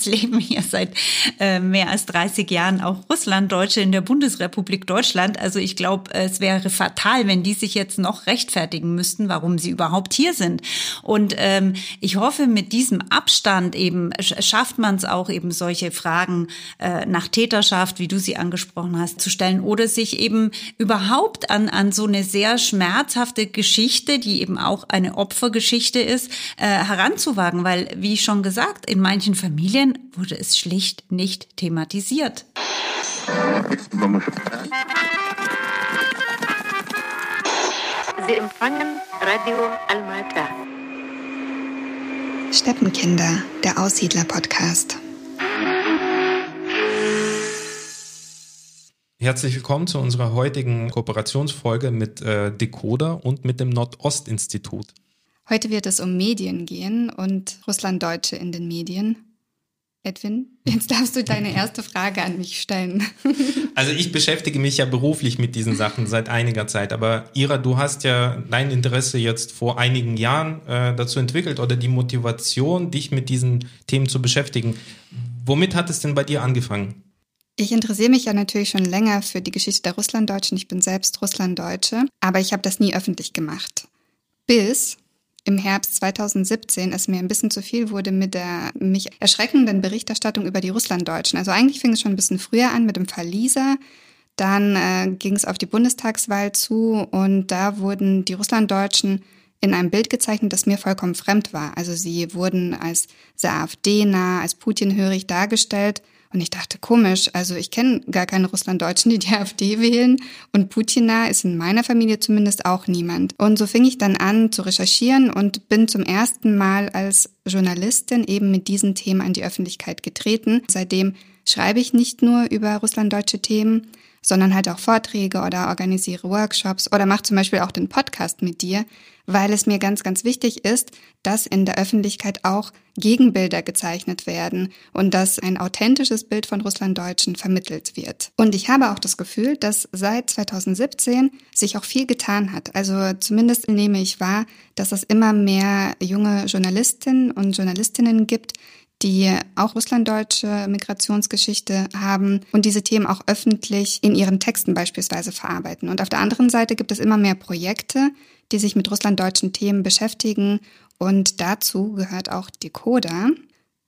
Jetzt leben hier seit äh, mehr als 30 Jahren auch Russlanddeutsche in der Bundesrepublik Deutschland. Also ich glaube, es wäre fatal, wenn die sich jetzt noch rechtfertigen müssten, warum sie überhaupt hier sind. Und ähm, ich hoffe, mit diesem Abstand eben schafft man es auch eben solche Fragen äh, nach Täterschaft, wie du sie angesprochen hast, zu stellen oder sich eben überhaupt an, an so eine sehr schmerzhafte Geschichte, die eben auch eine Opfergeschichte ist, äh, heranzuwagen, weil, wie schon gesagt, in manchen Familien wurde es schlicht nicht thematisiert. Sie empfangen Radio Almata. Steppenkinder, der Aussiedler-Podcast. Herzlich willkommen zu unserer heutigen Kooperationsfolge mit äh, Decoder und mit dem Nordostinstitut. Heute wird es um Medien gehen und Russlanddeutsche in den Medien. Edwin, jetzt darfst du deine erste Frage an mich stellen. Also ich beschäftige mich ja beruflich mit diesen Sachen seit einiger Zeit, aber Ira, du hast ja dein Interesse jetzt vor einigen Jahren äh, dazu entwickelt oder die Motivation, dich mit diesen Themen zu beschäftigen. Womit hat es denn bei dir angefangen? Ich interessiere mich ja natürlich schon länger für die Geschichte der Russlanddeutschen. Ich bin selbst Russlanddeutsche, aber ich habe das nie öffentlich gemacht. Bis im Herbst 2017 es mir ein bisschen zu viel wurde mit der mich erschreckenden Berichterstattung über die Russlanddeutschen. Also eigentlich fing es schon ein bisschen früher an mit dem Fall Lisa. Dann äh, ging es auf die Bundestagswahl zu und da wurden die Russlanddeutschen in einem Bild gezeichnet, das mir vollkommen fremd war. Also sie wurden als sehr AfD-nah, als Putin-hörig dargestellt. Und ich dachte, komisch, also ich kenne gar keine Russlanddeutschen, die die AfD wählen. Und Putina ist in meiner Familie zumindest auch niemand. Und so fing ich dann an zu recherchieren und bin zum ersten Mal als Journalistin eben mit diesen Themen an die Öffentlichkeit getreten. Seitdem schreibe ich nicht nur über russlanddeutsche Themen, sondern halt auch Vorträge oder organisiere Workshops oder mache zum Beispiel auch den Podcast mit dir, weil es mir ganz, ganz wichtig ist, dass in der Öffentlichkeit auch Gegenbilder gezeichnet werden und dass ein authentisches Bild von Russlanddeutschen vermittelt wird. Und ich habe auch das Gefühl, dass seit 2017 sich auch viel getan hat. Also zumindest nehme ich wahr, dass es immer mehr junge Journalistinnen und Journalistinnen gibt, die auch russlanddeutsche Migrationsgeschichte haben und diese Themen auch öffentlich in ihren Texten beispielsweise verarbeiten. Und auf der anderen Seite gibt es immer mehr Projekte, die sich mit russlanddeutschen Themen beschäftigen. Und dazu gehört auch Decoder.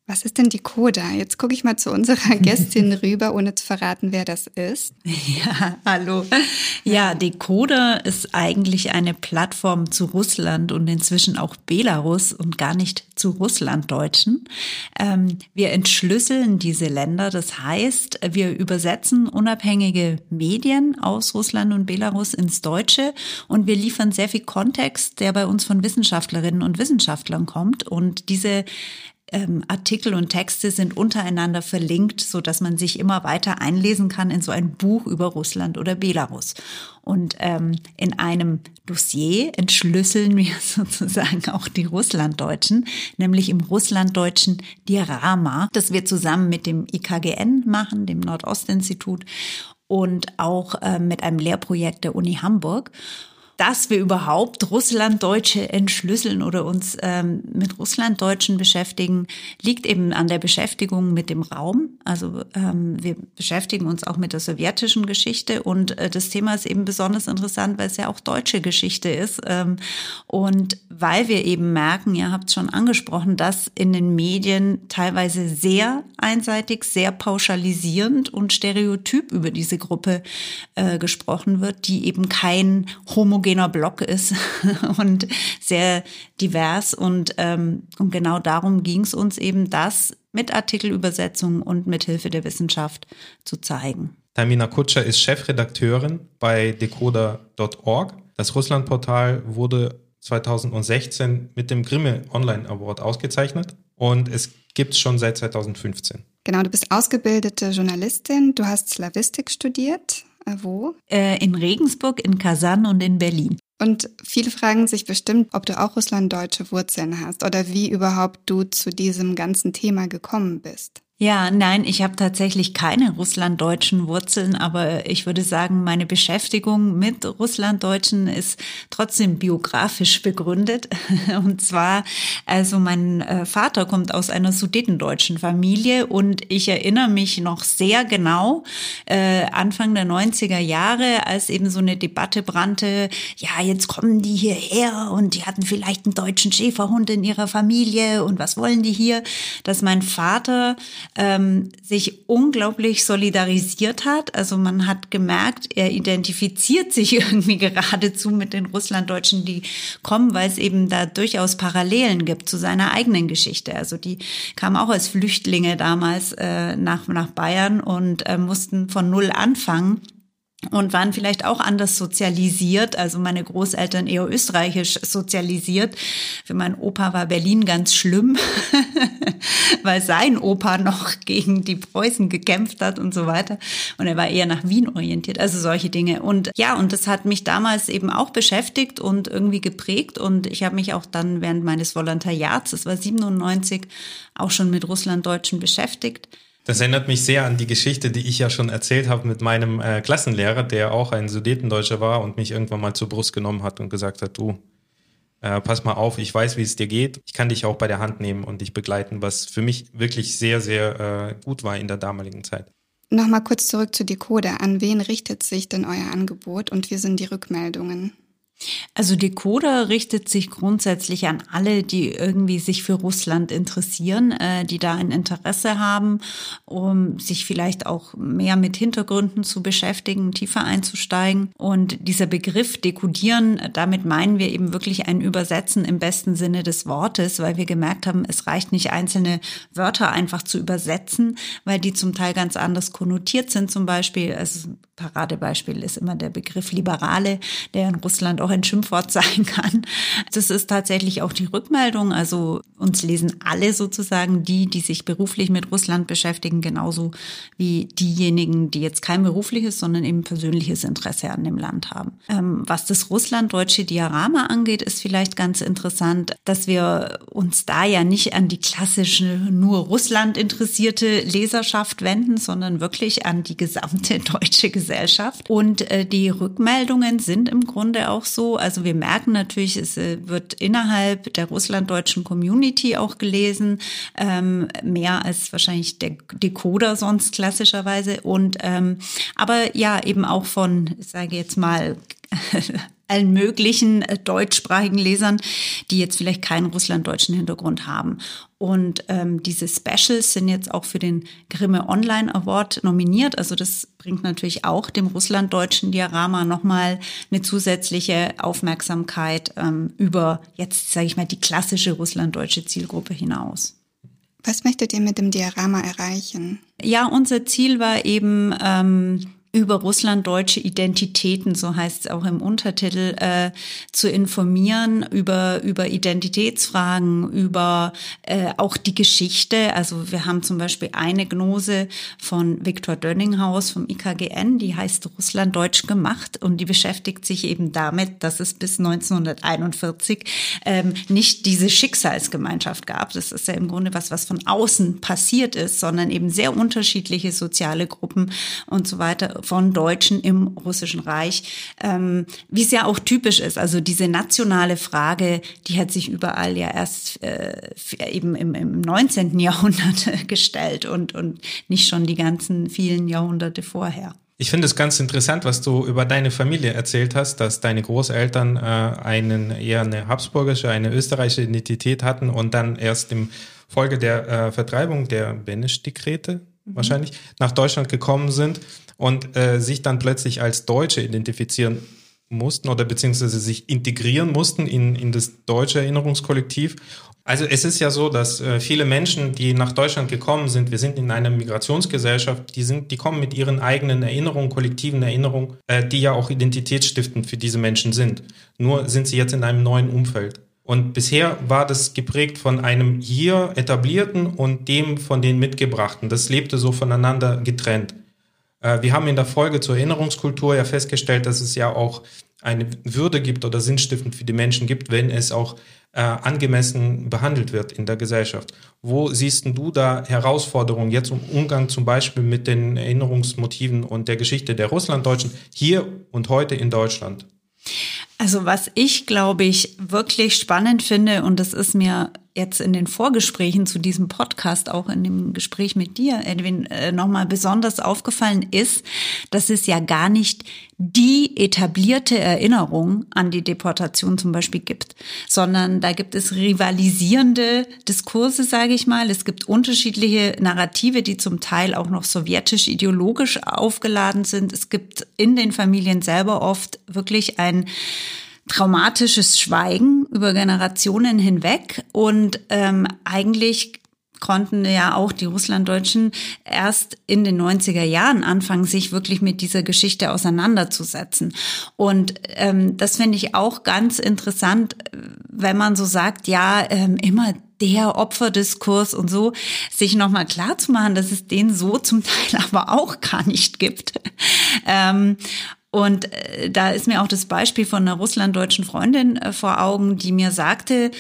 Was ist denn Decoder? Jetzt gucke ich mal zu unserer Gästin rüber, ohne zu verraten, wer das ist. Ja, hallo. Ja, Decoder ist eigentlich eine Plattform zu Russland und inzwischen auch Belarus und gar nicht zu Russlanddeutschen. Ähm, wir entschlüsseln diese Länder. Das heißt, wir übersetzen unabhängige Medien aus Russland und Belarus ins Deutsche und wir liefern sehr viel Kontext, der bei uns von Wissenschaftlerinnen und Wissenschaftlern kommt. Und diese ähm, Artikel und Texte sind untereinander verlinkt, so dass man sich immer weiter einlesen kann in so ein Buch über Russland oder Belarus. Und ähm, in einem Dossier entschlüsseln wir sozusagen auch die Russlanddeutschen, nämlich im Russlanddeutschen Diorama, das wir zusammen mit dem IKGN machen, dem Nordostinstitut und auch äh, mit einem Lehrprojekt der Uni Hamburg dass wir überhaupt Russlanddeutsche entschlüsseln oder uns ähm, mit Russlanddeutschen beschäftigen, liegt eben an der Beschäftigung mit dem Raum. Also ähm, wir beschäftigen uns auch mit der sowjetischen Geschichte und äh, das Thema ist eben besonders interessant, weil es ja auch deutsche Geschichte ist ähm, und weil wir eben merken, ihr habt es schon angesprochen, dass in den Medien teilweise sehr einseitig, sehr pauschalisierend und stereotyp über diese Gruppe äh, gesprochen wird, die eben kein homogen homogener Block ist und sehr divers. Und, ähm, und genau darum ging es uns eben, das mit Artikelübersetzung und mit Hilfe der Wissenschaft zu zeigen. Tamina Kutscher ist Chefredakteurin bei decoder.org. Das Russlandportal wurde 2016 mit dem Grimme Online Award ausgezeichnet und es gibt es schon seit 2015. Genau, du bist ausgebildete Journalistin, du hast Slavistik studiert wo? Äh, in Regensburg, in Kasan und in Berlin. Und viele fragen sich bestimmt, ob du auch russlanddeutsche Wurzeln hast oder wie überhaupt du zu diesem ganzen Thema gekommen bist. Ja, nein, ich habe tatsächlich keine russlanddeutschen Wurzeln, aber ich würde sagen, meine Beschäftigung mit Russlanddeutschen ist trotzdem biografisch begründet. Und zwar, also mein äh, Vater kommt aus einer sudetendeutschen Familie und ich erinnere mich noch sehr genau, äh, Anfang der 90er Jahre, als eben so eine Debatte brannte, ja, jetzt kommen die hierher und die hatten vielleicht einen deutschen Schäferhund in ihrer Familie und was wollen die hier, dass mein Vater ähm, sich unglaublich solidarisiert hat. Also man hat gemerkt, er identifiziert sich irgendwie geradezu mit den Russlanddeutschen, die kommen, weil es eben da durchaus Parallelen gibt zu seiner eigenen Geschichte. Also die kamen auch als Flüchtlinge damals äh, nach, nach Bayern und äh, mussten von Null anfangen und waren vielleicht auch anders sozialisiert. Also meine Großeltern eher österreichisch sozialisiert. Für meinen Opa war Berlin ganz schlimm, weil sein Opa noch gegen die Preußen gekämpft hat und so weiter. Und er war eher nach Wien orientiert. Also solche Dinge. Und ja, und das hat mich damals eben auch beschäftigt und irgendwie geprägt. Und ich habe mich auch dann während meines Volontariats, das war 97, auch schon mit Russlanddeutschen beschäftigt. Das erinnert mich sehr an die Geschichte, die ich ja schon erzählt habe mit meinem äh, Klassenlehrer, der auch ein Sudetendeutscher war und mich irgendwann mal zur Brust genommen hat und gesagt hat, du, äh, pass mal auf, ich weiß, wie es dir geht. Ich kann dich auch bei der Hand nehmen und dich begleiten, was für mich wirklich sehr, sehr äh, gut war in der damaligen Zeit. Nochmal kurz zurück zu Decoder. An wen richtet sich denn euer Angebot und wie sind die Rückmeldungen? Also Decoder richtet sich grundsätzlich an alle, die irgendwie sich für Russland interessieren, äh, die da ein Interesse haben, um sich vielleicht auch mehr mit Hintergründen zu beschäftigen, tiefer einzusteigen. Und dieser Begriff dekodieren, damit meinen wir eben wirklich ein Übersetzen im besten Sinne des Wortes, weil wir gemerkt haben, es reicht nicht einzelne Wörter einfach zu übersetzen, weil die zum Teil ganz anders konnotiert sind. Zum Beispiel, also Paradebeispiel ist immer der Begriff Liberale, der in Russland auch ein Schimpfwort sein kann. Das ist tatsächlich auch die Rückmeldung. Also uns lesen alle sozusagen die, die sich beruflich mit Russland beschäftigen, genauso wie diejenigen, die jetzt kein berufliches, sondern eben persönliches Interesse an dem Land haben. Ähm, was das russlanddeutsche Diorama angeht, ist vielleicht ganz interessant, dass wir uns da ja nicht an die klassische, nur Russland interessierte Leserschaft wenden, sondern wirklich an die gesamte deutsche Gesellschaft. Und äh, die Rückmeldungen sind im Grunde auch so, also wir merken natürlich, es äh, wird innerhalb der russlanddeutschen Community auch gelesen, ähm, mehr als wahrscheinlich der Decoder sonst klassischerweise. Und ähm, aber ja, eben auch von, ich sage jetzt mal, allen möglichen äh, deutschsprachigen Lesern, die jetzt vielleicht keinen russlanddeutschen Hintergrund haben. Und ähm, diese Specials sind jetzt auch für den Grimme Online Award nominiert. Also das bringt natürlich auch dem russlanddeutschen Diorama nochmal eine zusätzliche Aufmerksamkeit ähm, über jetzt, sage ich mal, die klassische russlanddeutsche Zielgruppe hinaus. Was möchtet ihr mit dem Diorama erreichen? Ja, unser Ziel war eben, ähm, über russlanddeutsche Identitäten, so heißt es auch im Untertitel, äh, zu informieren, über, über Identitätsfragen, über äh, auch die Geschichte. Also wir haben zum Beispiel eine Gnose von Viktor Dönninghaus vom IKGN, die heißt Russlanddeutsch gemacht und die beschäftigt sich eben damit, dass es bis 1941 ähm, nicht diese Schicksalsgemeinschaft gab. Das ist ja im Grunde was, was von außen passiert ist, sondern eben sehr unterschiedliche soziale Gruppen und so weiter von Deutschen im Russischen Reich, ähm, wie es ja auch typisch ist. Also diese nationale Frage, die hat sich überall ja erst äh, eben im, im 19. Jahrhundert gestellt und, und nicht schon die ganzen vielen Jahrhunderte vorher. Ich finde es ganz interessant, was du über deine Familie erzählt hast, dass deine Großeltern äh, einen eher eine habsburgische, eine österreichische Identität hatten und dann erst im Folge der äh, Vertreibung der Benesch-Dekrete mhm. wahrscheinlich nach Deutschland gekommen sind und äh, sich dann plötzlich als Deutsche identifizieren mussten oder beziehungsweise sich integrieren mussten in, in das deutsche Erinnerungskollektiv. Also es ist ja so, dass äh, viele Menschen, die nach Deutschland gekommen sind, wir sind in einer Migrationsgesellschaft, die sind, die kommen mit ihren eigenen Erinnerungen, kollektiven Erinnerungen, äh, die ja auch identitätsstiftend für diese Menschen sind. Nur sind sie jetzt in einem neuen Umfeld. Und bisher war das geprägt von einem hier etablierten und dem von den mitgebrachten. Das lebte so voneinander getrennt. Äh, wir haben in der Folge zur Erinnerungskultur ja festgestellt, dass es ja auch eine Würde gibt oder sinnstiftend für die Menschen gibt, wenn es auch äh, angemessen behandelt wird in der Gesellschaft. Wo siehst du da Herausforderungen jetzt im Umgang zum Beispiel mit den Erinnerungsmotiven und der Geschichte der Russlanddeutschen hier und heute in Deutschland? Also was ich, glaube ich, wirklich spannend finde, und das ist mir jetzt in den Vorgesprächen zu diesem Podcast, auch in dem Gespräch mit dir, Edwin, äh, nochmal besonders aufgefallen ist, dass es ja gar nicht die etablierte Erinnerung an die Deportation zum Beispiel gibt, sondern da gibt es rivalisierende Diskurse, sage ich mal. Es gibt unterschiedliche Narrative, die zum Teil auch noch sowjetisch ideologisch aufgeladen sind. Es gibt in den Familien selber oft wirklich ein traumatisches Schweigen über Generationen hinweg und ähm, eigentlich konnten ja auch die Russlanddeutschen erst in den 90er Jahren anfangen, sich wirklich mit dieser Geschichte auseinanderzusetzen. Und ähm, das finde ich auch ganz interessant, wenn man so sagt, ja, ähm, immer der Opferdiskurs und so, sich nochmal klar zu machen, dass es den so zum Teil aber auch gar nicht gibt. ähm, und äh, da ist mir auch das Beispiel von einer russlanddeutschen Freundin äh, vor Augen, die mir sagte,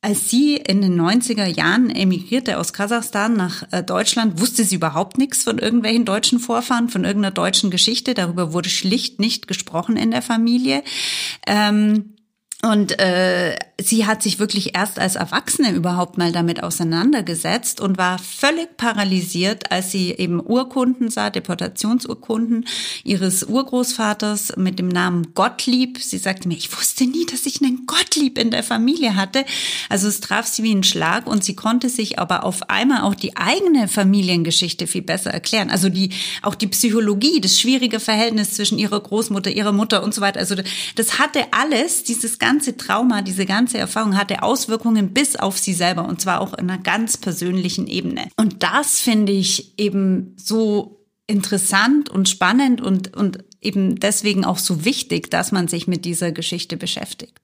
als sie in den 90er Jahren emigrierte aus Kasachstan nach äh, Deutschland, wusste sie überhaupt nichts von irgendwelchen deutschen Vorfahren, von irgendeiner deutschen Geschichte. Darüber wurde schlicht nicht gesprochen in der Familie. Ähm, und sie hat sich wirklich erst als Erwachsene überhaupt mal damit auseinandergesetzt und war völlig paralysiert, als sie eben Urkunden sah, Deportationsurkunden ihres Urgroßvaters mit dem Namen Gottlieb. Sie sagte mir, ich wusste nie, dass ich einen Gottlieb in der Familie hatte. Also es traf sie wie ein Schlag und sie konnte sich aber auf einmal auch die eigene Familiengeschichte viel besser erklären. Also die auch die Psychologie, das schwierige Verhältnis zwischen ihrer Großmutter, ihrer Mutter und so weiter. Also das hatte alles, dieses ganze Trauma, diese ganze Erfahrung hatte Auswirkungen bis auf sie selber und zwar auch in einer ganz persönlichen Ebene. Und das finde ich eben so interessant und spannend und, und eben deswegen auch so wichtig, dass man sich mit dieser Geschichte beschäftigt.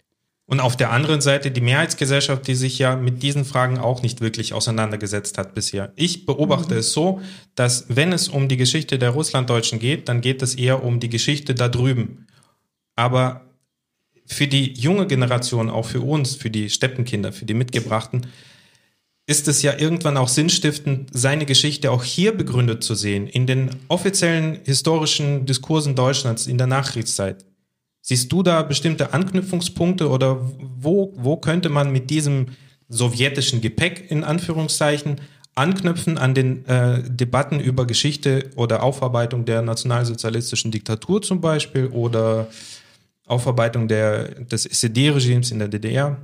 Und auf der anderen Seite die Mehrheitsgesellschaft, die sich ja mit diesen Fragen auch nicht wirklich auseinandergesetzt hat bisher. Ich beobachte mhm. es so, dass wenn es um die Geschichte der Russlanddeutschen geht, dann geht es eher um die Geschichte da drüben. Aber für die junge Generation, auch für uns, für die Steppenkinder, für die Mitgebrachten, ist es ja irgendwann auch sinnstiftend, seine Geschichte auch hier begründet zu sehen, in den offiziellen historischen Diskursen Deutschlands in der Nachkriegszeit. Siehst du da bestimmte Anknüpfungspunkte oder wo, wo könnte man mit diesem sowjetischen Gepäck in Anführungszeichen anknüpfen an den äh, Debatten über Geschichte oder Aufarbeitung der nationalsozialistischen Diktatur zum Beispiel oder Aufarbeitung der, des SED-Regimes in der DDR?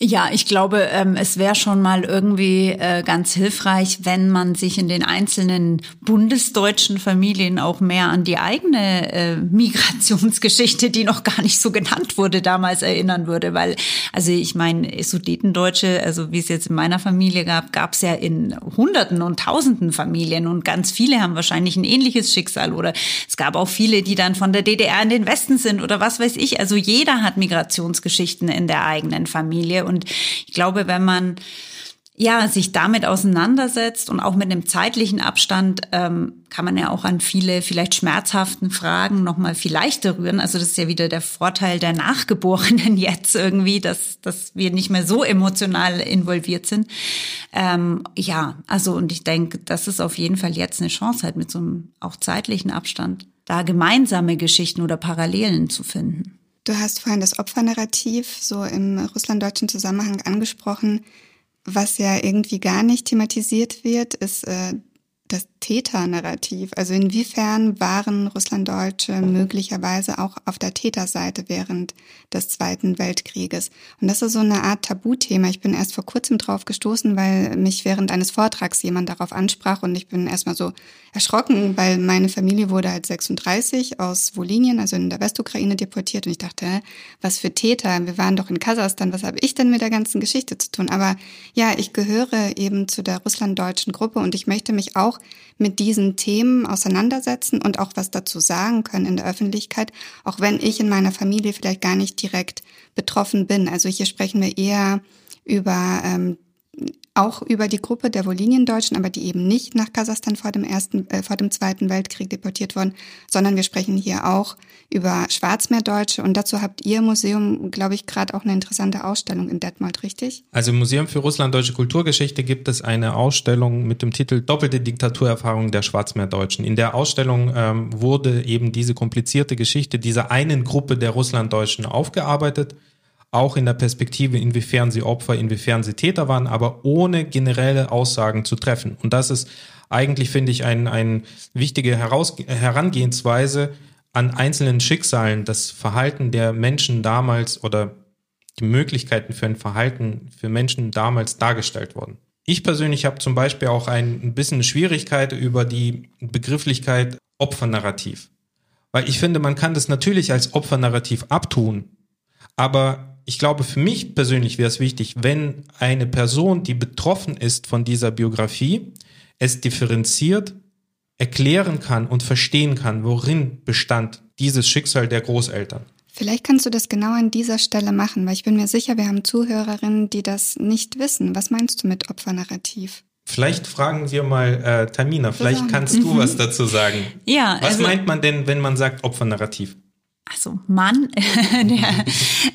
Ja, ich glaube, ähm, es wäre schon mal irgendwie äh, ganz hilfreich, wenn man sich in den einzelnen bundesdeutschen Familien auch mehr an die eigene äh, Migrationsgeschichte, die noch gar nicht so genannt wurde, damals erinnern würde. Weil, also ich meine, Sudetendeutsche, also wie es jetzt in meiner Familie gab, gab es ja in Hunderten und Tausenden Familien und ganz viele haben wahrscheinlich ein ähnliches Schicksal oder es gab auch viele, die dann von der DDR in den Westen sind oder was weiß ich. Also jeder hat Migrationsgeschichten in der eigenen Familie. Und ich glaube, wenn man ja, sich damit auseinandersetzt und auch mit einem zeitlichen Abstand ähm, kann man ja auch an viele vielleicht schmerzhaften Fragen nochmal viel leichter rühren. Also das ist ja wieder der Vorteil der Nachgeborenen jetzt irgendwie, dass, dass wir nicht mehr so emotional involviert sind. Ähm, ja, also und ich denke, das ist auf jeden Fall jetzt eine Chance halt mit so einem auch zeitlichen Abstand, da gemeinsame Geschichten oder Parallelen zu finden. Du hast vorhin das Opfernarrativ so im russlanddeutschen Zusammenhang angesprochen. Was ja irgendwie gar nicht thematisiert wird, ist äh, das Täternarrativ. Also inwiefern waren Russlanddeutsche möglicherweise auch auf der Täterseite während des Zweiten Weltkrieges? Und das ist so eine Art Tabuthema. Ich bin erst vor kurzem drauf gestoßen, weil mich während eines Vortrags jemand darauf ansprach und ich bin erstmal so erschrocken, weil meine Familie wurde halt 36 aus Wolinien, also in der Westukraine deportiert und ich dachte, was für Täter? Wir waren doch in Kasachstan, was habe ich denn mit der ganzen Geschichte zu tun? Aber ja, ich gehöre eben zu der russlanddeutschen Gruppe und ich möchte mich auch mit diesen Themen auseinandersetzen und auch was dazu sagen können in der Öffentlichkeit, auch wenn ich in meiner Familie vielleicht gar nicht direkt betroffen bin. Also hier sprechen wir eher über ähm, auch über die Gruppe der Woliniendeutschen, aber die eben nicht nach Kasachstan vor dem ersten, äh, vor dem Zweiten Weltkrieg deportiert wurden, sondern wir sprechen hier auch über Schwarzmeerdeutsche und dazu habt ihr Museum, glaube ich, gerade auch eine interessante Ausstellung in Detmold, richtig? Also im Museum für Russland-Deutsche Kulturgeschichte gibt es eine Ausstellung mit dem Titel Doppelte Diktaturerfahrung der Schwarzmeerdeutschen. In der Ausstellung ähm, wurde eben diese komplizierte Geschichte dieser einen Gruppe der Russlanddeutschen aufgearbeitet auch in der Perspektive, inwiefern sie Opfer, inwiefern sie Täter waren, aber ohne generelle Aussagen zu treffen. Und das ist eigentlich, finde ich, eine ein wichtige Heraus Herangehensweise an einzelnen Schicksalen, das Verhalten der Menschen damals oder die Möglichkeiten für ein Verhalten für Menschen damals dargestellt worden. Ich persönlich habe zum Beispiel auch ein bisschen Schwierigkeit über die Begrifflichkeit Opfernarrativ. Weil ich finde, man kann das natürlich als Opfernarrativ abtun, aber ich glaube, für mich persönlich wäre es wichtig, wenn eine Person, die betroffen ist von dieser Biografie, es differenziert erklären kann und verstehen kann, worin bestand dieses Schicksal der Großeltern. Vielleicht kannst du das genau an dieser Stelle machen, weil ich bin mir sicher, wir haben Zuhörerinnen, die das nicht wissen. Was meinst du mit Opfernarrativ? Vielleicht fragen wir mal äh, Tamina, vielleicht kannst du mhm. was dazu sagen. Ja. Was also, meint man denn, wenn man sagt Opfernarrativ? Also Mann, der,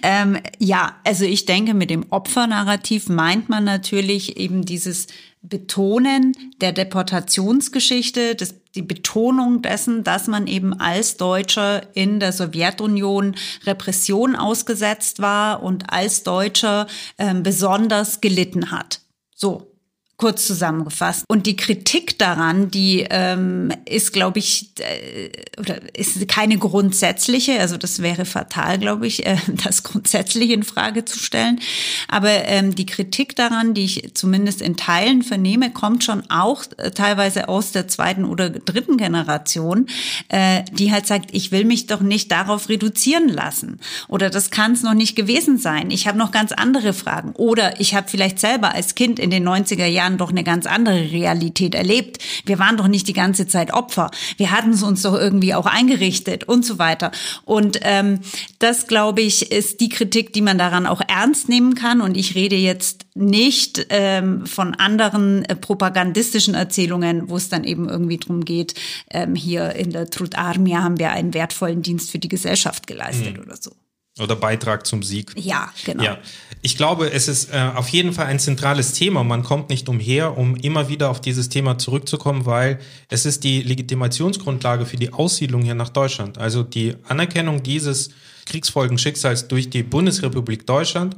ähm, ja, also ich denke, mit dem Opfernarrativ meint man natürlich eben dieses Betonen der Deportationsgeschichte, das, die Betonung dessen, dass man eben als Deutscher in der Sowjetunion Repression ausgesetzt war und als Deutscher ähm, besonders gelitten hat. So, kurz zusammengefasst. Und die Kritik daran, die ähm, ist, glaube ich, äh, oder ist keine grundsätzliche, also das wäre fatal, glaube ich, äh, das grundsätzlich in Frage zu stellen. Aber ähm, die Kritik daran, die ich zumindest in Teilen vernehme, kommt schon auch äh, teilweise aus der zweiten oder dritten Generation, äh, die halt sagt, ich will mich doch nicht darauf reduzieren lassen. Oder das kann es noch nicht gewesen sein. Ich habe noch ganz andere Fragen. Oder ich habe vielleicht selber als Kind in den 90er Jahren Jahren doch eine ganz andere Realität erlebt. Wir waren doch nicht die ganze Zeit Opfer. Wir hatten es uns doch irgendwie auch eingerichtet und so weiter. Und ähm, das, glaube ich, ist die Kritik, die man daran auch ernst nehmen kann. Und ich rede jetzt nicht ähm, von anderen äh, propagandistischen Erzählungen, wo es dann eben irgendwie drum geht, ähm, hier in der Trud Armia haben wir einen wertvollen Dienst für die Gesellschaft geleistet mhm. oder so. Oder Beitrag zum Sieg. Ja, genau. Ja. Ich glaube, es ist äh, auf jeden Fall ein zentrales Thema. Man kommt nicht umher, um immer wieder auf dieses Thema zurückzukommen, weil es ist die Legitimationsgrundlage für die Aussiedlung hier nach Deutschland. Also die Anerkennung dieses Kriegsfolgenschicksals durch die Bundesrepublik Deutschland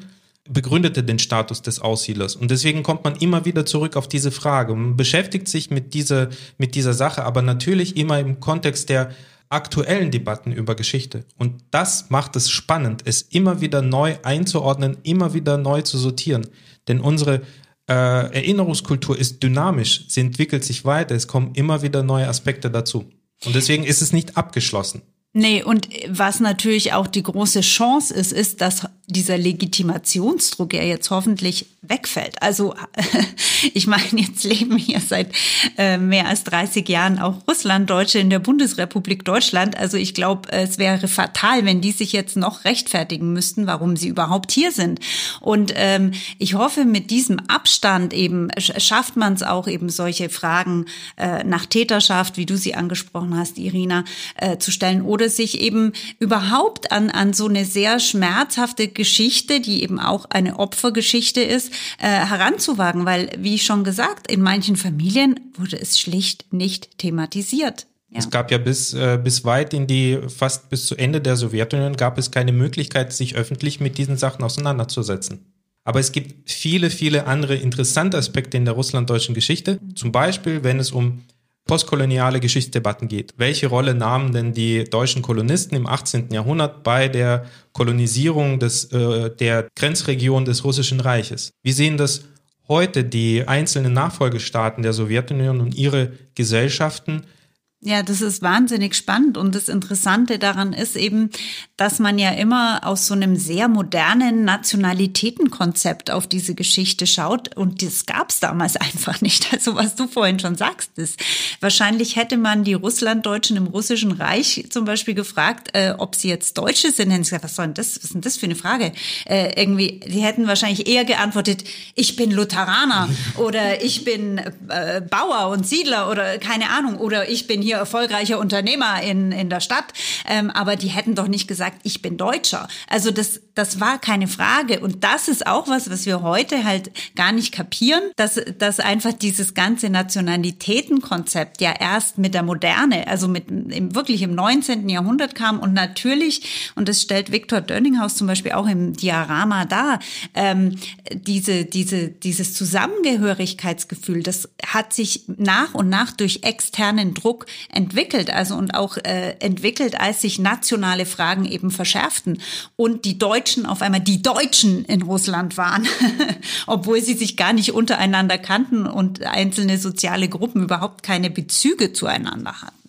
begründete den Status des Aussiedlers. Und deswegen kommt man immer wieder zurück auf diese Frage. Man beschäftigt sich mit dieser, mit dieser Sache, aber natürlich immer im Kontext der aktuellen Debatten über Geschichte. Und das macht es spannend, es immer wieder neu einzuordnen, immer wieder neu zu sortieren. Denn unsere äh, Erinnerungskultur ist dynamisch, sie entwickelt sich weiter, es kommen immer wieder neue Aspekte dazu. Und deswegen ist es nicht abgeschlossen. Nee, und was natürlich auch die große Chance ist, ist, dass dieser Legitimationsdruck ja jetzt hoffentlich wegfällt. Also ich meine, jetzt leben hier seit äh, mehr als 30 Jahren auch Russlanddeutsche in der Bundesrepublik Deutschland. Also ich glaube, es wäre fatal, wenn die sich jetzt noch rechtfertigen müssten, warum sie überhaupt hier sind. Und ähm, ich hoffe, mit diesem Abstand eben schafft man es auch eben solche Fragen äh, nach Täterschaft, wie du sie angesprochen hast, Irina, äh, zu stellen oder sich eben überhaupt an, an so eine sehr schmerzhafte Geschichte, die eben auch eine Opfergeschichte ist, äh, heranzuwagen, weil, wie schon gesagt, in manchen Familien wurde es schlicht nicht thematisiert. Ja. Es gab ja bis, äh, bis weit in die, fast bis zu Ende der Sowjetunion gab es keine Möglichkeit, sich öffentlich mit diesen Sachen auseinanderzusetzen. Aber es gibt viele, viele andere interessante Aspekte in der russlanddeutschen Geschichte. Zum Beispiel, wenn es um postkoloniale Geschichtsdebatten geht. Welche Rolle nahmen denn die deutschen Kolonisten im 18. Jahrhundert bei der Kolonisierung des, äh, der Grenzregion des Russischen Reiches? Wie sehen das heute die einzelnen Nachfolgestaaten der Sowjetunion und ihre Gesellschaften Ja, das ist wahnsinnig spannend und das Interessante daran ist eben, dass man ja immer aus so einem sehr modernen Nationalitätenkonzept auf diese Geschichte schaut und das gab es damals einfach nicht. Also was du vorhin schon sagst, ist wahrscheinlich hätte man die Russlanddeutschen im Russischen Reich zum Beispiel gefragt, äh, ob sie jetzt Deutsche sind. Hätten sie gesagt, was soll denn das? Was ist denn das für eine Frage? Äh, irgendwie, die hätten wahrscheinlich eher geantwortet, ich bin Lutheraner oder ich bin äh, Bauer und Siedler oder keine Ahnung oder ich bin hier erfolgreicher Unternehmer in, in der Stadt, ähm, aber die hätten doch nicht gesagt, ich bin Deutscher. Also das, das war keine Frage. Und das ist auch was, was wir heute halt gar nicht kapieren, dass, dass einfach dieses ganze Nationalitätenkonzept ja erst mit der Moderne, also mit im, wirklich im 19. Jahrhundert kam und natürlich, und das stellt Viktor Dönninghaus zum Beispiel auch im Diorama dar, ähm, diese, diese, dieses Zusammengehörigkeitsgefühl, das hat sich nach und nach durch externen Druck entwickelt, also und auch äh, entwickelt, als sich nationale Fragen eben verschärften und die Deutschen auf einmal die Deutschen in Russland waren, obwohl sie sich gar nicht untereinander kannten und einzelne soziale Gruppen überhaupt keine Bezüge zueinander hatten.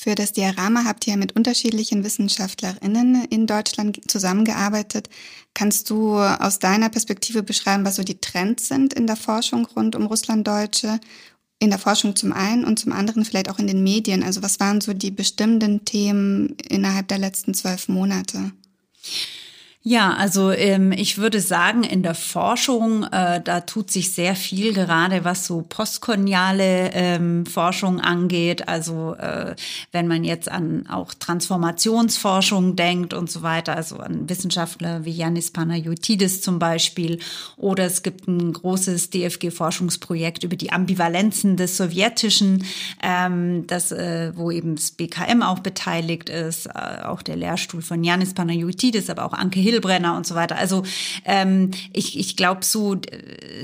Für das Diorama habt ihr mit unterschiedlichen WissenschaftlerInnen in Deutschland zusammengearbeitet. Kannst du aus deiner Perspektive beschreiben, was so die Trends sind in der Forschung rund um Russlanddeutsche in der Forschung zum einen und zum anderen vielleicht auch in den Medien? Also was waren so die bestimmenden Themen innerhalb der letzten zwölf Monate? Ja, also ähm, ich würde sagen, in der Forschung, äh, da tut sich sehr viel, gerade was so postkoloniale ähm, Forschung angeht. Also äh, wenn man jetzt an auch Transformationsforschung denkt und so weiter, also an Wissenschaftler wie Yanis Panayotidis zum Beispiel. Oder es gibt ein großes DFG-Forschungsprojekt über die Ambivalenzen des Sowjetischen, ähm, das, äh, wo eben das BKM auch beteiligt ist, äh, auch der Lehrstuhl von Yanis Panayotidis, aber auch Anke Hill Müllbrenner und so weiter. Also ähm, ich, ich glaube, so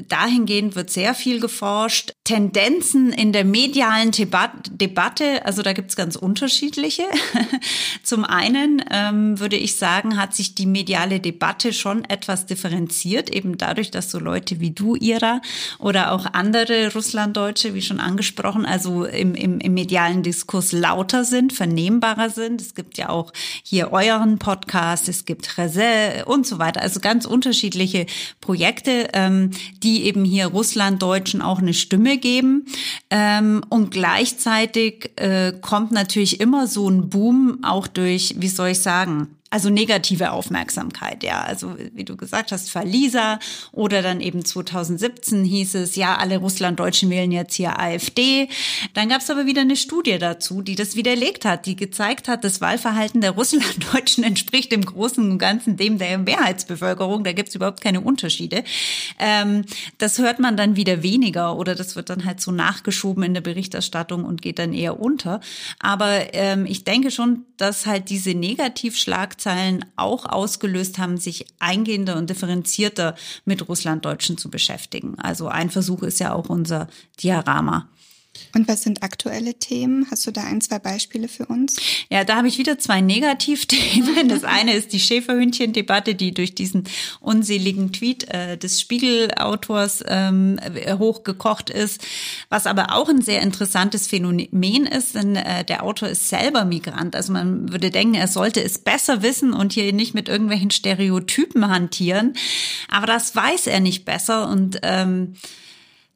dahingehend wird sehr viel geforscht. Tendenzen in der medialen Debat Debatte, also da gibt's ganz unterschiedliche. Zum einen ähm, würde ich sagen, hat sich die mediale Debatte schon etwas differenziert, eben dadurch, dass so Leute wie du, Ira, oder auch andere Russlanddeutsche, wie schon angesprochen, also im, im, im medialen Diskurs lauter sind, vernehmbarer sind. Es gibt ja auch hier euren Podcast, es gibt Reze, und so weiter. Also ganz unterschiedliche Projekte, ähm, die eben hier Russlanddeutschen auch eine Stimme geben. Ähm, und gleichzeitig äh, kommt natürlich immer so ein Boom auch durch, wie soll ich sagen, also negative Aufmerksamkeit, ja. Also wie du gesagt hast, Verlieser oder dann eben 2017 hieß es, ja, alle Russlanddeutschen wählen jetzt hier AfD. Dann gab es aber wieder eine Studie dazu, die das widerlegt hat, die gezeigt hat, das Wahlverhalten der Russlanddeutschen entspricht im Großen und Ganzen dem der Mehrheitsbevölkerung. Da gibt es überhaupt keine Unterschiede. Ähm, das hört man dann wieder weniger oder das wird dann halt so nachgeschoben in der Berichterstattung und geht dann eher unter. Aber ähm, ich denke schon, dass halt diese Negativschlagzeilen Schlagzeilen auch ausgelöst haben, sich eingehender und differenzierter mit Russlanddeutschen zu beschäftigen. Also ein Versuch ist ja auch unser Diorama. Und was sind aktuelle Themen? Hast du da ein, zwei Beispiele für uns? Ja, da habe ich wieder zwei Negativthemen. Das eine ist die Schäferhündchen-Debatte, die durch diesen unseligen Tweet äh, des Spiegelautors ähm, hochgekocht ist. Was aber auch ein sehr interessantes Phänomen ist, denn äh, der Autor ist selber Migrant. Also man würde denken, er sollte es besser wissen und hier nicht mit irgendwelchen Stereotypen hantieren. Aber das weiß er nicht besser und ähm,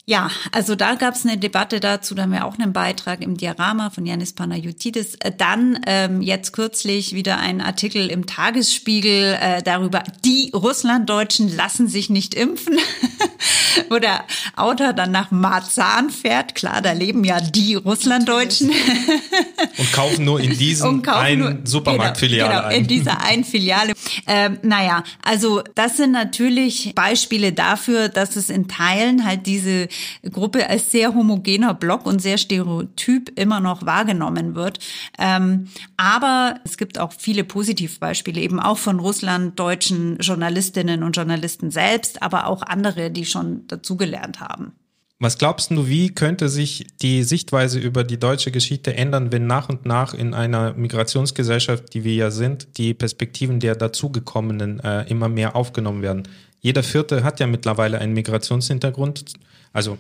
ja, also da gab es eine Debatte dazu, da haben wir auch einen Beitrag im Diorama von Janis Panayotidis. Äh, dann ähm, jetzt kürzlich wieder ein Artikel im Tagesspiegel äh, darüber, die Russlanddeutschen lassen sich nicht impfen, wo der Autor dann nach Marzahn fährt. Klar, da leben ja die Russlanddeutschen. Und kaufen nur in diesem einen Supermarktfiliale genau, genau, ein. in dieser einen Filiale. Ähm, naja, also das sind natürlich Beispiele dafür, dass es in Teilen halt diese Gruppe als sehr homogener Block und sehr stereotyp immer noch wahrgenommen wird. Ähm, aber es gibt auch viele Positivbeispiele, eben auch von Russland, deutschen Journalistinnen und Journalisten selbst, aber auch andere, die schon dazugelernt haben. Was glaubst du, wie könnte sich die Sichtweise über die deutsche Geschichte ändern, wenn nach und nach in einer Migrationsgesellschaft, die wir ja sind, die Perspektiven der dazugekommenen äh, immer mehr aufgenommen werden? Jeder Vierte hat ja mittlerweile einen Migrationshintergrund. Also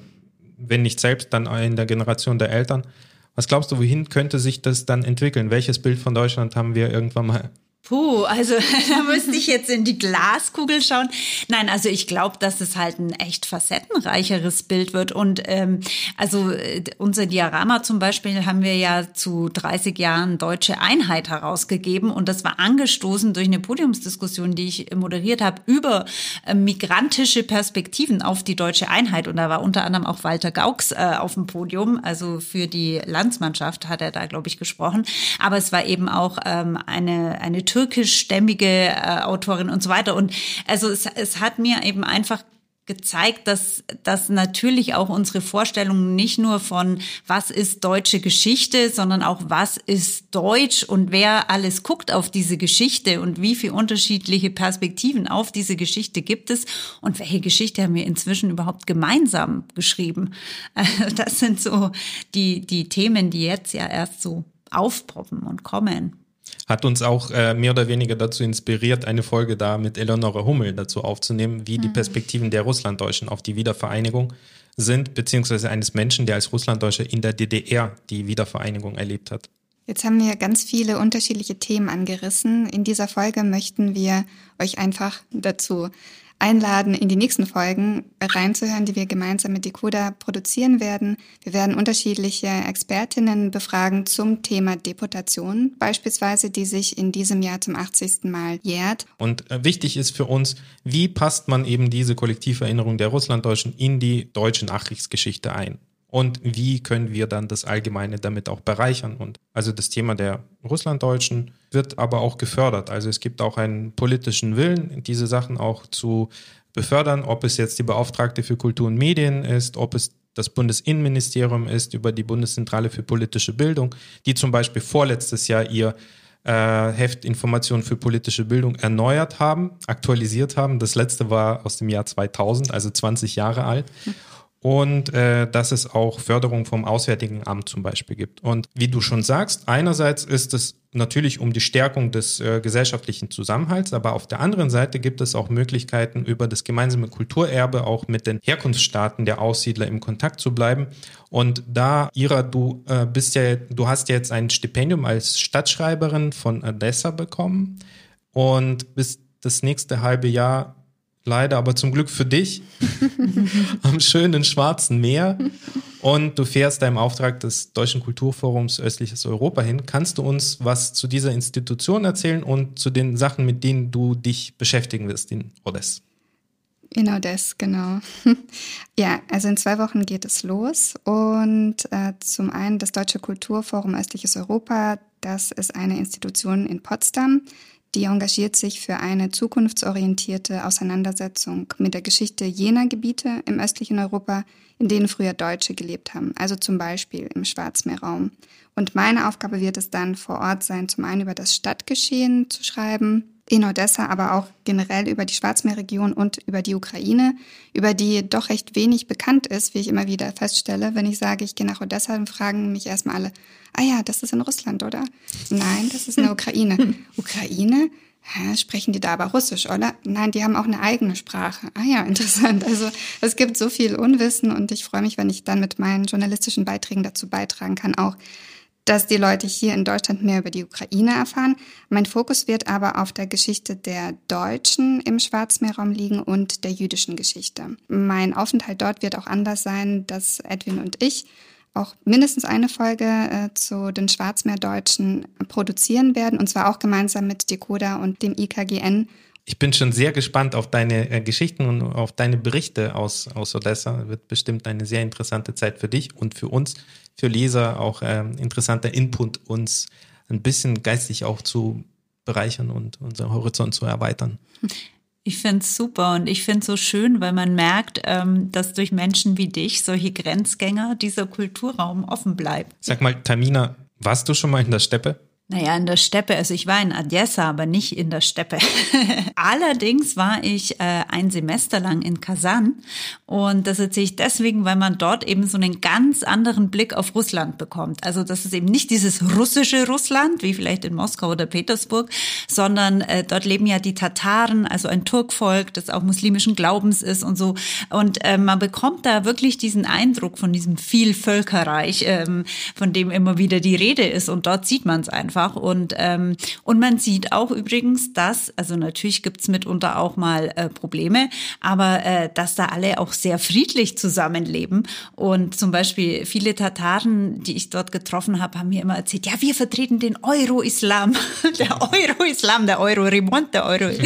wenn nicht selbst, dann in der Generation der Eltern. Was glaubst du, wohin könnte sich das dann entwickeln? Welches Bild von Deutschland haben wir irgendwann mal Puh, also da müsste ich jetzt in die Glaskugel schauen. Nein, also ich glaube, dass es halt ein echt facettenreicheres Bild wird. Und ähm, also äh, unser Diorama zum Beispiel haben wir ja zu 30 Jahren deutsche Einheit herausgegeben. Und das war angestoßen durch eine Podiumsdiskussion, die ich moderiert habe, über äh, migrantische Perspektiven auf die deutsche Einheit. Und da war unter anderem auch Walter Gaux äh, auf dem Podium. Also für die Landsmannschaft hat er da, glaube ich, gesprochen. Aber es war eben auch ähm, eine, eine türkischstämmige äh, Autorin und so weiter. Und also es, es hat mir eben einfach gezeigt, dass, dass natürlich auch unsere Vorstellungen nicht nur von was ist deutsche Geschichte, sondern auch was ist Deutsch und wer alles guckt auf diese Geschichte und wie viele unterschiedliche Perspektiven auf diese Geschichte gibt es und welche Geschichte haben wir inzwischen überhaupt gemeinsam geschrieben. Das sind so die, die Themen, die jetzt ja erst so aufpoppen und kommen hat uns auch äh, mehr oder weniger dazu inspiriert, eine Folge da mit Eleonore Hummel dazu aufzunehmen, wie mhm. die Perspektiven der Russlanddeutschen auf die Wiedervereinigung sind, beziehungsweise eines Menschen, der als Russlanddeutscher in der DDR die Wiedervereinigung erlebt hat. Jetzt haben wir ganz viele unterschiedliche Themen angerissen. In dieser Folge möchten wir euch einfach dazu einladen, in die nächsten Folgen reinzuhören, die wir gemeinsam mit Decoda produzieren werden. Wir werden unterschiedliche Expertinnen befragen zum Thema Deportation, beispielsweise, die sich in diesem Jahr zum 80. Mal jährt. Und äh, wichtig ist für uns, wie passt man eben diese Kollektiverinnerung der Russlanddeutschen in die deutsche Nachkriegsgeschichte ein? Und wie können wir dann das Allgemeine damit auch bereichern. Und also das Thema der Russlanddeutschen wird aber auch gefördert. Also es gibt auch einen politischen Willen, diese Sachen auch zu befördern, ob es jetzt die Beauftragte für Kultur und Medien ist, ob es das Bundesinnenministerium ist über die Bundeszentrale für politische Bildung, die zum Beispiel vorletztes Jahr ihr äh, Heft Informationen für politische Bildung erneuert haben, aktualisiert haben. Das letzte war aus dem Jahr 2000, also 20 Jahre alt und äh, dass es auch Förderung vom Auswärtigen Amt zum Beispiel gibt. Und wie du schon sagst, einerseits ist es natürlich um die Stärkung des äh, gesellschaftlichen Zusammenhalts, aber auf der anderen Seite gibt es auch Möglichkeiten, über das gemeinsame Kulturerbe auch mit den Herkunftsstaaten der Aussiedler im Kontakt zu bleiben. Und da, Ira, du äh, bist ja, du hast jetzt ein Stipendium als Stadtschreiberin von Odessa bekommen und bist das nächste halbe Jahr leider, aber zum Glück für dich, am schönen Schwarzen Meer. Und du fährst da im Auftrag des Deutschen Kulturforums Östliches Europa hin. Kannst du uns was zu dieser Institution erzählen und zu den Sachen, mit denen du dich beschäftigen wirst in Odessa? In Odessa, genau. ja, also in zwei Wochen geht es los. Und äh, zum einen das Deutsche Kulturforum Östliches Europa, das ist eine Institution in Potsdam, die engagiert sich für eine zukunftsorientierte Auseinandersetzung mit der Geschichte jener Gebiete im östlichen Europa, in denen früher Deutsche gelebt haben, also zum Beispiel im Schwarzmeerraum. Und meine Aufgabe wird es dann vor Ort sein, zum einen über das Stadtgeschehen zu schreiben, in Odessa, aber auch generell über die Schwarzmeerregion und über die Ukraine, über die doch recht wenig bekannt ist, wie ich immer wieder feststelle. Wenn ich sage, ich gehe nach Odessa, dann fragen mich erstmal alle, ah ja, das ist in Russland, oder? Nein, das ist in der Ukraine. Ukraine? Hä, sprechen die da aber Russisch, oder? Nein, die haben auch eine eigene Sprache. Ah ja, interessant. Also es gibt so viel Unwissen und ich freue mich, wenn ich dann mit meinen journalistischen Beiträgen dazu beitragen kann, auch dass die Leute hier in Deutschland mehr über die Ukraine erfahren. Mein Fokus wird aber auf der Geschichte der Deutschen im Schwarzmeerraum liegen und der jüdischen Geschichte. Mein Aufenthalt dort wird auch anders sein, dass Edwin und ich auch mindestens eine Folge äh, zu den Schwarzmeerdeutschen produzieren werden, und zwar auch gemeinsam mit Decoda und dem IKGN ich bin schon sehr gespannt auf deine äh, Geschichten und auf deine Berichte aus, aus Odessa. Wird bestimmt eine sehr interessante Zeit für dich und für uns, für Leser auch ähm, interessanter Input, uns ein bisschen geistig auch zu bereichern und unseren Horizont zu erweitern. Ich finde es super und ich finde es so schön, weil man merkt, ähm, dass durch Menschen wie dich, solche Grenzgänger, dieser Kulturraum offen bleibt. Sag mal, Tamina, warst du schon mal in der Steppe? Naja, in der Steppe. Also ich war in Odessa, aber nicht in der Steppe. Allerdings war ich äh, ein Semester lang in Kasan und das erzähle ich deswegen, weil man dort eben so einen ganz anderen Blick auf Russland bekommt. Also das ist eben nicht dieses russische Russland, wie vielleicht in Moskau oder Petersburg, sondern äh, dort leben ja die Tataren, also ein Turkvolk, das auch muslimischen Glaubens ist und so. Und äh, man bekommt da wirklich diesen Eindruck von diesem Vielvölkerreich, ähm, von dem immer wieder die Rede ist. Und dort sieht man es einfach einfach. Und, ähm, und man sieht auch übrigens, dass, also natürlich gibt's mitunter auch mal äh, Probleme, aber äh, dass da alle auch sehr friedlich zusammenleben. Und zum Beispiel viele Tataren, die ich dort getroffen habe, haben mir immer erzählt, ja, wir vertreten den Euro-Islam. Der Euro-Islam, der Euro-Remont, der Euro-Islam.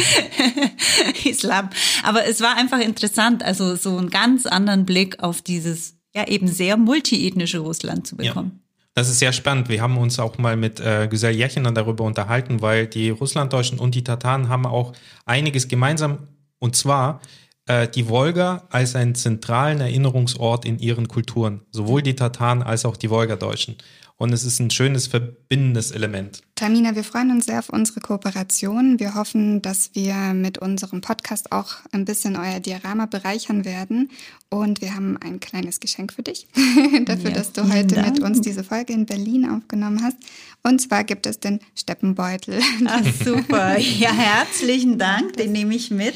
Aber es war einfach interessant, also so einen ganz anderen Blick auf dieses ja eben sehr multiethnische Russland zu bekommen. Das ist sehr spannend. Wir haben uns auch mal mit äh, Güzel Jechinan darüber unterhalten, weil die Russlanddeutschen und die Tataren haben auch einiges gemeinsam. Und zwar äh, die Wolga als einen zentralen Erinnerungsort in ihren Kulturen. Sowohl die Tataren als auch die Wolgadeutschen. Und es ist ein schönes verbindendes Element. Tamina, wir freuen uns sehr auf unsere Kooperation. Wir hoffen, dass wir mit unserem Podcast auch ein bisschen euer Diorama bereichern werden. Und wir haben ein kleines Geschenk für dich, dafür, ja, dass du heute Dank. mit uns diese Folge in Berlin aufgenommen hast. Und zwar gibt es den Steppenbeutel. Ach, super. Ja, herzlichen Dank. Den nehme ich mit.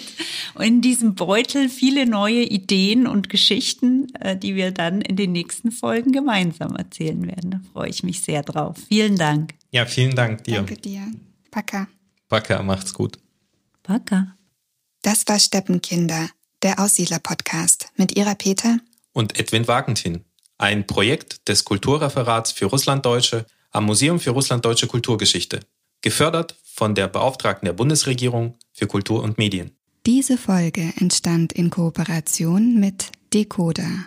Und in diesem Beutel viele neue Ideen und Geschichten, äh, die wir dann in den nächsten Folgen gemeinsam erzählen werden. Da freue ich mich sehr drauf. Vielen Dank. Ja, vielen Dank dir. Danke dir. Paka. Paka, macht's gut. Paka. Das war Steppenkinder, der Aussiedler-Podcast mit Ira Peter und Edwin Wagentin. Ein Projekt des Kulturreferats für Russlanddeutsche am Museum für Russlanddeutsche Kulturgeschichte. Gefördert von der Beauftragten der Bundesregierung für Kultur und Medien. Diese Folge entstand in Kooperation mit Decoder.